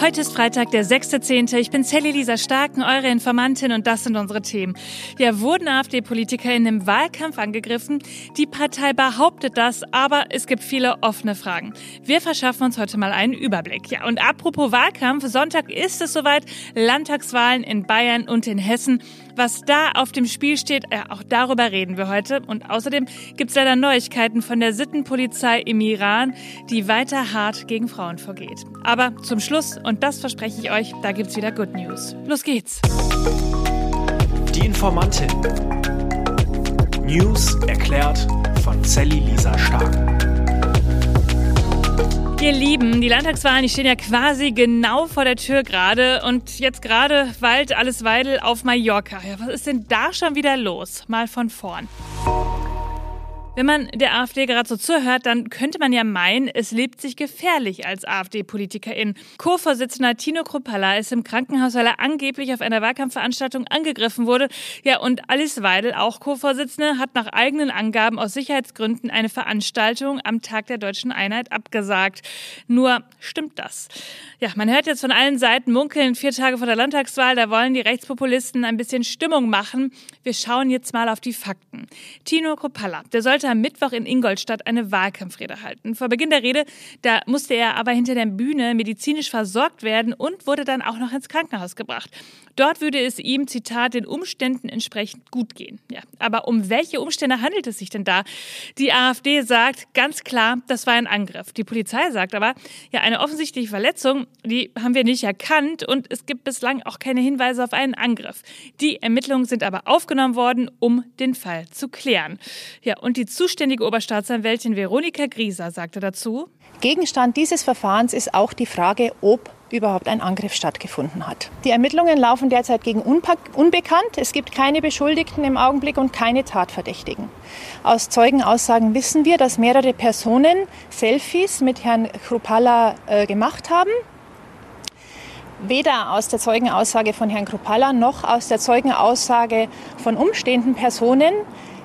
Heute ist Freitag, der 6.10. Ich bin Sally Lisa Starken, eure Informantin und das sind unsere Themen. Ja, wurden AfD-PolitikerInnen im Wahlkampf angegriffen? Die Partei behauptet das, aber es gibt viele offene Fragen. Wir verschaffen uns heute mal einen Überblick. Ja, und apropos Wahlkampf, Sonntag ist es soweit, Landtagswahlen in Bayern und in Hessen. Was da auf dem Spiel steht, ja, auch darüber reden wir heute. Und außerdem gibt es leider Neuigkeiten von der Sittenpolizei im Iran, die weiter hart gegen Frauen vorgeht. Aber zum Schluss, und das verspreche ich euch, da gibt's wieder Good News. Los geht's. Die Informantin. News erklärt von Sally Lisa Stark. Ihr Lieben, die Landtagswahlen, die stehen ja quasi genau vor der Tür gerade und jetzt gerade weilt alles Weidel auf Mallorca. Ja, was ist denn da schon wieder los? Mal von vorn. Wenn man der AfD gerade so zuhört, dann könnte man ja meinen, es lebt sich gefährlich als AfD-Politikerin. Co-Vorsitzender Tino Kruppalla ist im Krankenhaus, weil er angeblich auf einer Wahlkampfveranstaltung angegriffen wurde. Ja, und Alice Weidel, auch Co-Vorsitzende, hat nach eigenen Angaben aus Sicherheitsgründen eine Veranstaltung am Tag der deutschen Einheit abgesagt. Nur stimmt das? Ja, man hört jetzt von allen Seiten munkeln, vier Tage vor der Landtagswahl, da wollen die Rechtspopulisten ein bisschen Stimmung machen. Wir schauen jetzt mal auf die Fakten. Tino Kruppalla, der sollte am Mittwoch in Ingolstadt eine Wahlkampfrede halten. Vor Beginn der Rede, da musste er aber hinter der Bühne medizinisch versorgt werden und wurde dann auch noch ins Krankenhaus gebracht. Dort würde es ihm, Zitat, den Umständen entsprechend gut gehen. Ja, aber um welche Umstände handelt es sich denn da? Die AfD sagt ganz klar, das war ein Angriff. Die Polizei sagt aber, ja, eine offensichtliche Verletzung, die haben wir nicht erkannt und es gibt bislang auch keine Hinweise auf einen Angriff. Die Ermittlungen sind aber aufgenommen worden, um den Fall zu klären. Ja, und die zuständige Oberstaatsanwältin Veronika Grieser sagte dazu, Gegenstand dieses Verfahrens ist auch die Frage, ob überhaupt ein Angriff stattgefunden hat. Die Ermittlungen laufen derzeit gegen Unbekannt. Es gibt keine Beschuldigten im Augenblick und keine Tatverdächtigen. Aus Zeugenaussagen wissen wir, dass mehrere Personen Selfies mit Herrn Krupalla äh, gemacht haben. Weder aus der Zeugenaussage von Herrn Krupalla noch aus der Zeugenaussage von umstehenden Personen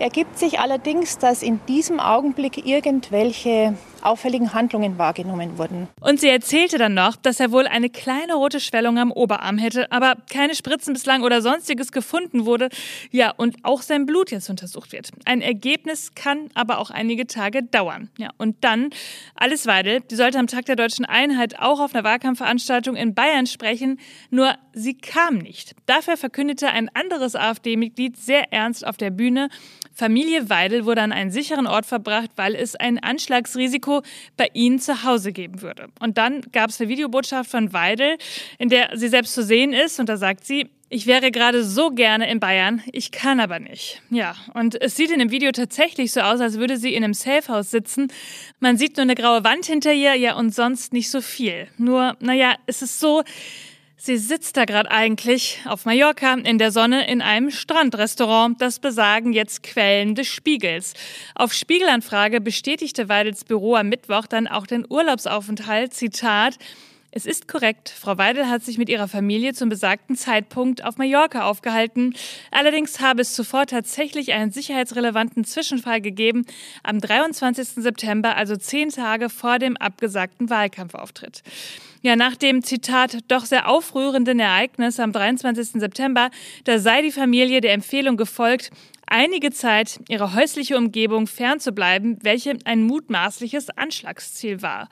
ergibt sich allerdings, dass in diesem Augenblick irgendwelche auffälligen Handlungen wahrgenommen wurden. Und sie erzählte dann noch, dass er wohl eine kleine rote Schwellung am Oberarm hätte, aber keine Spritzen bislang oder sonstiges gefunden wurde. Ja, und auch sein Blut jetzt untersucht wird. Ein Ergebnis kann aber auch einige Tage dauern. Ja, und dann Alice Weidel, die sollte am Tag der deutschen Einheit auch auf einer Wahlkampfveranstaltung in Bayern sprechen, nur sie kam nicht. Dafür verkündete ein anderes AfD-Mitglied sehr ernst auf der Bühne, Familie Weidel wurde an einen sicheren Ort verbracht, weil es ein Anschlagsrisiko bei ihnen zu Hause geben würde. Und dann gab es eine Videobotschaft von Weidel, in der sie selbst zu sehen ist. Und da sagt sie, ich wäre gerade so gerne in Bayern, ich kann aber nicht. Ja, und es sieht in dem Video tatsächlich so aus, als würde sie in einem Safehouse sitzen. Man sieht nur eine graue Wand hinter ihr, ja, und sonst nicht so viel. Nur, naja, es ist so, Sie sitzt da gerade eigentlich auf Mallorca in der Sonne in einem Strandrestaurant. Das besagen jetzt Quellen des Spiegels. Auf Spiegelanfrage bestätigte Weidels Büro am Mittwoch dann auch den Urlaubsaufenthalt. Zitat. Es ist korrekt. Frau Weidel hat sich mit ihrer Familie zum besagten Zeitpunkt auf Mallorca aufgehalten. Allerdings habe es zuvor tatsächlich einen sicherheitsrelevanten Zwischenfall gegeben am 23. September, also zehn Tage vor dem abgesagten Wahlkampfauftritt. Ja, nach dem Zitat doch sehr aufrührenden Ereignis am 23. September, da sei die Familie der Empfehlung gefolgt, einige Zeit ihre häusliche Umgebung fernzubleiben, welche ein mutmaßliches Anschlagsziel war.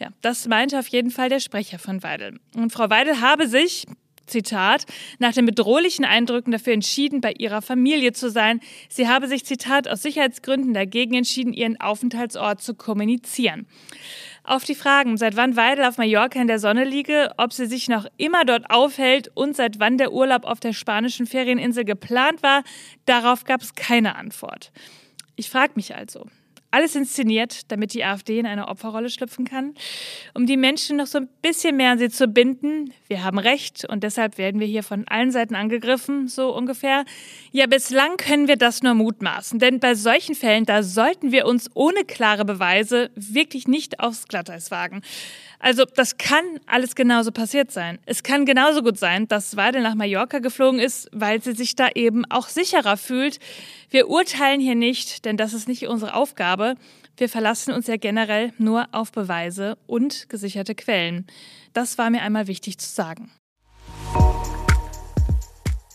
Ja, das meinte auf jeden Fall der Sprecher von Weidel. Und Frau Weidel habe sich Zitat, nach den bedrohlichen Eindrücken dafür entschieden, bei ihrer Familie zu sein. Sie habe sich, Zitat, aus Sicherheitsgründen dagegen entschieden, ihren Aufenthaltsort zu kommunizieren. Auf die Fragen, seit wann Weidel auf Mallorca in der Sonne liege, ob sie sich noch immer dort aufhält und seit wann der Urlaub auf der spanischen Ferieninsel geplant war, darauf gab es keine Antwort. Ich frage mich also, alles inszeniert, damit die AfD in eine Opferrolle schlüpfen kann, um die Menschen noch so ein bisschen mehr an sie zu binden. Wir haben Recht und deshalb werden wir hier von allen Seiten angegriffen, so ungefähr. Ja, bislang können wir das nur mutmaßen, denn bei solchen Fällen, da sollten wir uns ohne klare Beweise wirklich nicht aufs Glatteis wagen. Also das kann alles genauso passiert sein. Es kann genauso gut sein, dass Weidel nach Mallorca geflogen ist, weil sie sich da eben auch sicherer fühlt. Wir urteilen hier nicht, denn das ist nicht unsere Aufgabe. Wir verlassen uns ja generell nur auf Beweise und gesicherte Quellen. Das war mir einmal wichtig zu sagen.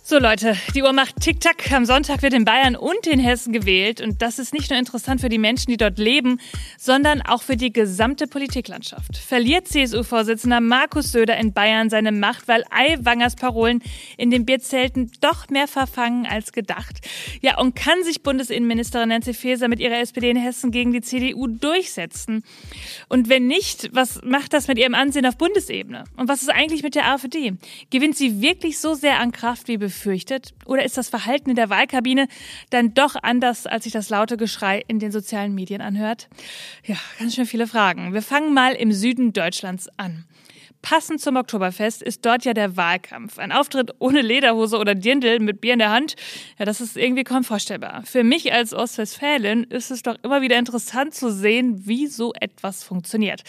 So Leute, die Uhr macht Tick-Tack. Am Sonntag wird in Bayern und in Hessen gewählt. Und das ist nicht nur interessant für die Menschen, die dort leben, sondern auch für die gesamte Politiklandschaft. Verliert CSU-Vorsitzender Markus Söder in Bayern seine Macht, weil Aiwangers Parolen in den Bierzelten doch mehr verfangen als gedacht? Ja, und kann sich Bundesinnenministerin Nancy Faeser mit ihrer SPD in Hessen gegen die CDU durchsetzen? Und wenn nicht, was macht das mit ihrem Ansehen auf Bundesebene? Und was ist eigentlich mit der AfD? Gewinnt sie wirklich so sehr an Kraft wie? Befürchtet? Oder ist das Verhalten in der Wahlkabine dann doch anders, als sich das laute Geschrei in den sozialen Medien anhört? Ja, ganz schön viele Fragen. Wir fangen mal im Süden Deutschlands an. Passend zum Oktoberfest ist dort ja der Wahlkampf. Ein Auftritt ohne Lederhose oder Dirndl mit Bier in der Hand, ja, das ist irgendwie kaum vorstellbar. Für mich als Ostwestfälin ist es doch immer wieder interessant zu sehen, wie so etwas funktioniert.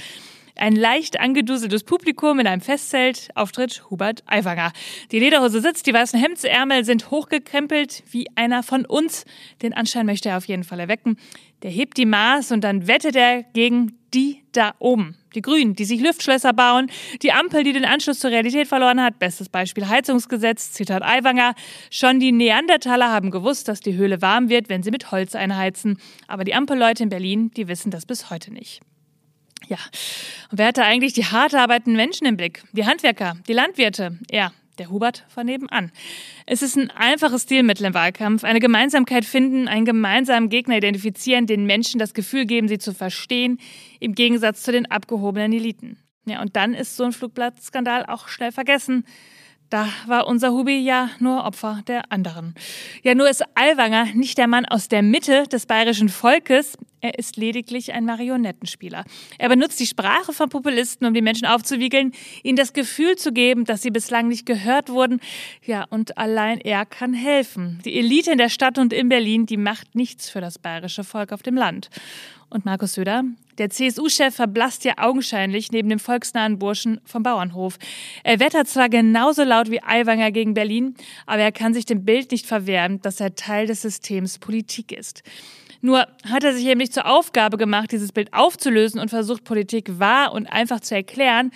Ein leicht angeduseltes Publikum in einem Festzelt, Auftritt Hubert Aiwanger. Die Lederhose sitzt, die weißen Hemdsärmel sind hochgekrempelt, wie einer von uns. Den Anschein möchte er auf jeden Fall erwecken. Der hebt die Maß und dann wettet er gegen die da oben. Die Grünen, die sich Lüftschlösser bauen, die Ampel, die den Anschluss zur Realität verloren hat. Bestes Beispiel Heizungsgesetz, Zitat Aiwanger. Schon die Neandertaler haben gewusst, dass die Höhle warm wird, wenn sie mit Holz einheizen. Aber die Ampelleute in Berlin, die wissen das bis heute nicht. Ja, und wer hatte eigentlich die hart arbeitenden Menschen im Blick? Die Handwerker, die Landwirte, ja, der Hubert von nebenan. Es ist ein einfaches Stilmittel im Wahlkampf. Eine Gemeinsamkeit finden, einen gemeinsamen Gegner identifizieren, den Menschen das Gefühl geben, sie zu verstehen, im Gegensatz zu den abgehobenen Eliten. Ja, und dann ist so ein Flugblattskandal auch schnell vergessen. Da war unser Hubi ja nur Opfer der anderen. Ja, nur ist Aiwanger nicht der Mann aus der Mitte des bayerischen Volkes. Er ist lediglich ein Marionettenspieler. Er benutzt die Sprache von Populisten, um die Menschen aufzuwiegeln, ihnen das Gefühl zu geben, dass sie bislang nicht gehört wurden. Ja, und allein er kann helfen. Die Elite in der Stadt und in Berlin, die macht nichts für das bayerische Volk auf dem Land. Und Markus Söder, der CSU-Chef verblasst ja augenscheinlich neben dem volksnahen Burschen vom Bauernhof. Er wettert zwar genauso laut wie Aiwanger gegen Berlin, aber er kann sich dem Bild nicht verwehren, dass er Teil des Systems Politik ist. Nur hat er sich nämlich zur Aufgabe gemacht, dieses Bild aufzulösen und versucht, Politik wahr und einfach zu erklären,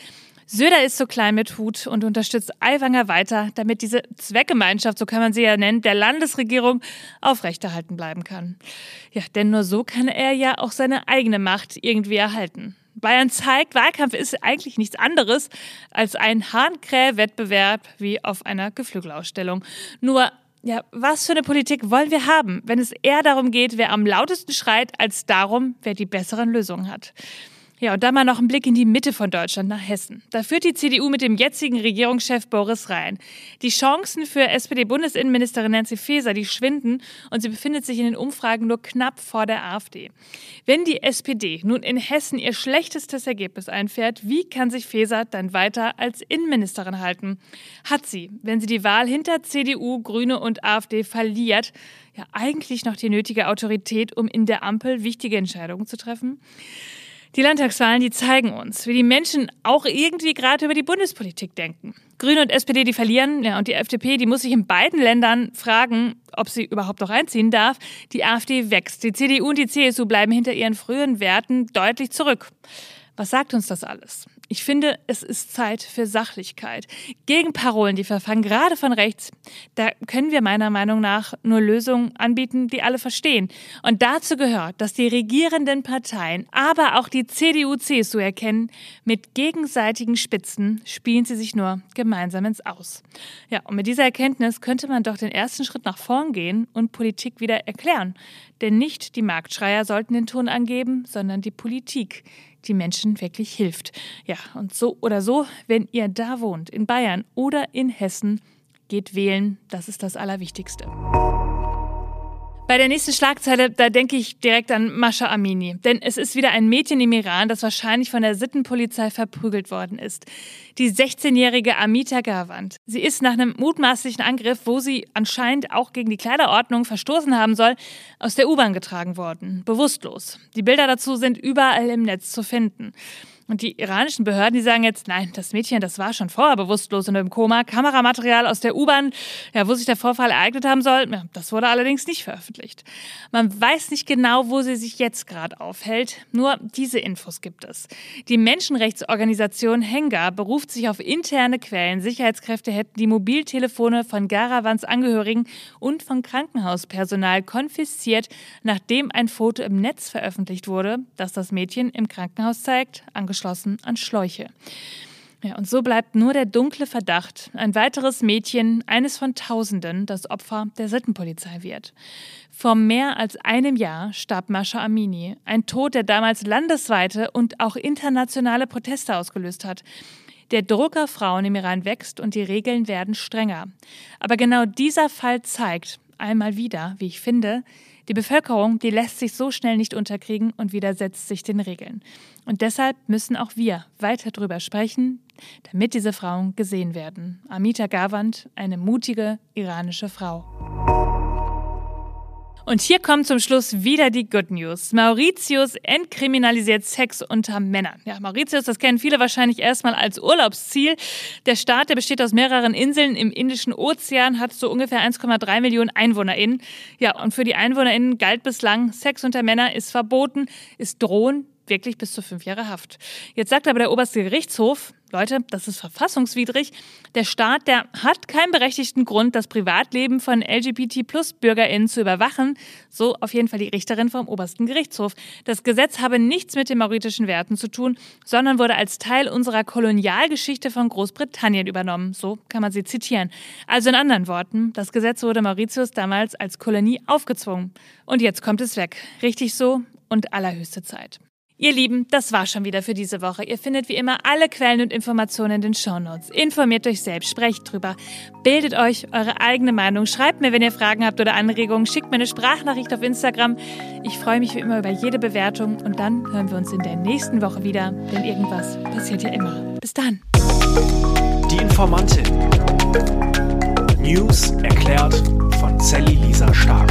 Söder ist so klein mit Hut und unterstützt Aiwanger weiter, damit diese Zweckgemeinschaft, so kann man sie ja nennen, der Landesregierung aufrechterhalten bleiben kann. Ja, denn nur so kann er ja auch seine eigene Macht irgendwie erhalten. Bayern zeigt, Wahlkampf ist eigentlich nichts anderes als ein Hahnkräh-Wettbewerb wie auf einer Geflügelausstellung. Nur ja, was für eine Politik wollen wir haben, wenn es eher darum geht, wer am lautesten schreit, als darum, wer die besseren Lösungen hat? Ja, und dann mal noch ein Blick in die Mitte von Deutschland nach Hessen. Da führt die CDU mit dem jetzigen Regierungschef Boris Rhein. Die Chancen für SPD-Bundesinnenministerin Nancy Faeser, die schwinden und sie befindet sich in den Umfragen nur knapp vor der AfD. Wenn die SPD nun in Hessen ihr schlechtestes Ergebnis einfährt, wie kann sich Faeser dann weiter als Innenministerin halten? Hat sie, wenn sie die Wahl hinter CDU, Grüne und AfD verliert, ja eigentlich noch die nötige Autorität, um in der Ampel wichtige Entscheidungen zu treffen? Die Landtagswahlen, die zeigen uns, wie die Menschen auch irgendwie gerade über die Bundespolitik denken. Grüne und SPD, die verlieren, ja, und die FDP, die muss sich in beiden Ländern fragen, ob sie überhaupt noch einziehen darf. Die AfD wächst. Die CDU und die CSU bleiben hinter ihren früheren Werten deutlich zurück. Was sagt uns das alles? Ich finde, es ist Zeit für Sachlichkeit. Gegenparolen, die verfangen, gerade von rechts, da können wir meiner Meinung nach nur Lösungen anbieten, die alle verstehen. Und dazu gehört, dass die regierenden Parteien, aber auch die CDU, CSU erkennen, mit gegenseitigen Spitzen spielen sie sich nur gemeinsam ins Aus. Ja, und mit dieser Erkenntnis könnte man doch den ersten Schritt nach vorn gehen und Politik wieder erklären. Denn nicht die Marktschreier sollten den Ton angeben, sondern die Politik die Menschen wirklich hilft. Ja, und so oder so, wenn ihr da wohnt, in Bayern oder in Hessen, geht wählen. Das ist das Allerwichtigste. Bei der nächsten Schlagzeile, da denke ich direkt an Mascha Amini. Denn es ist wieder ein Mädchen im Iran, das wahrscheinlich von der Sittenpolizei verprügelt worden ist. Die 16-jährige Amita Gawand. Sie ist nach einem mutmaßlichen Angriff, wo sie anscheinend auch gegen die Kleiderordnung verstoßen haben soll, aus der U-Bahn getragen worden. Bewusstlos. Die Bilder dazu sind überall im Netz zu finden. Und die iranischen Behörden, die sagen jetzt, nein, das Mädchen, das war schon vorher bewusstlos und im Koma. Kameramaterial aus der U-Bahn, ja, wo sich der Vorfall ereignet haben soll, ja, das wurde allerdings nicht veröffentlicht. Man weiß nicht genau, wo sie sich jetzt gerade aufhält. Nur diese Infos gibt es. Die Menschenrechtsorganisation Henga beruft sich auf interne Quellen. Sicherheitskräfte hätten die Mobiltelefone von Garavans Angehörigen und von Krankenhauspersonal konfisziert, nachdem ein Foto im Netz veröffentlicht wurde, das das Mädchen im Krankenhaus zeigt, angeschlossen an Schläuche. Ja, und so bleibt nur der dunkle Verdacht, ein weiteres Mädchen, eines von Tausenden, das Opfer der Sittenpolizei wird. Vor mehr als einem Jahr starb Mascha Amini, ein Tod, der damals landesweite und auch internationale Proteste ausgelöst hat. Der Druck auf Frauen im Iran wächst und die Regeln werden strenger. Aber genau dieser Fall zeigt einmal wieder, wie ich finde, die Bevölkerung, die lässt sich so schnell nicht unterkriegen und widersetzt sich den Regeln. Und deshalb müssen auch wir weiter darüber sprechen, damit diese Frauen gesehen werden. Amita Gawand, eine mutige iranische Frau. Und hier kommt zum Schluss wieder die Good News. Mauritius entkriminalisiert Sex unter Männern. Ja, Mauritius, das kennen viele wahrscheinlich erstmal als Urlaubsziel. Der Staat, der besteht aus mehreren Inseln im Indischen Ozean, hat so ungefähr 1,3 Millionen EinwohnerInnen. Ja, und für die EinwohnerInnen galt bislang, Sex unter Männern ist verboten, ist drohen wirklich bis zu fünf Jahre Haft. Jetzt sagt aber der oberste Gerichtshof, Leute, das ist verfassungswidrig. Der Staat, der hat keinen berechtigten Grund, das Privatleben von LGBT-Plus-BürgerInnen zu überwachen. So auf jeden Fall die Richterin vom obersten Gerichtshof. Das Gesetz habe nichts mit den mauritischen Werten zu tun, sondern wurde als Teil unserer Kolonialgeschichte von Großbritannien übernommen. So kann man sie zitieren. Also in anderen Worten, das Gesetz wurde Mauritius damals als Kolonie aufgezwungen. Und jetzt kommt es weg. Richtig so und allerhöchste Zeit. Ihr Lieben, das war schon wieder für diese Woche. Ihr findet wie immer alle Quellen und Informationen in den Shownotes. Informiert euch selbst, sprecht drüber, bildet euch eure eigene Meinung, schreibt mir, wenn ihr Fragen habt oder Anregungen, schickt mir eine Sprachnachricht auf Instagram. Ich freue mich wie immer über jede Bewertung und dann hören wir uns in der nächsten Woche wieder, denn irgendwas passiert ja immer. Bis dann. Die Informantin. News erklärt von Sally Lisa Stark.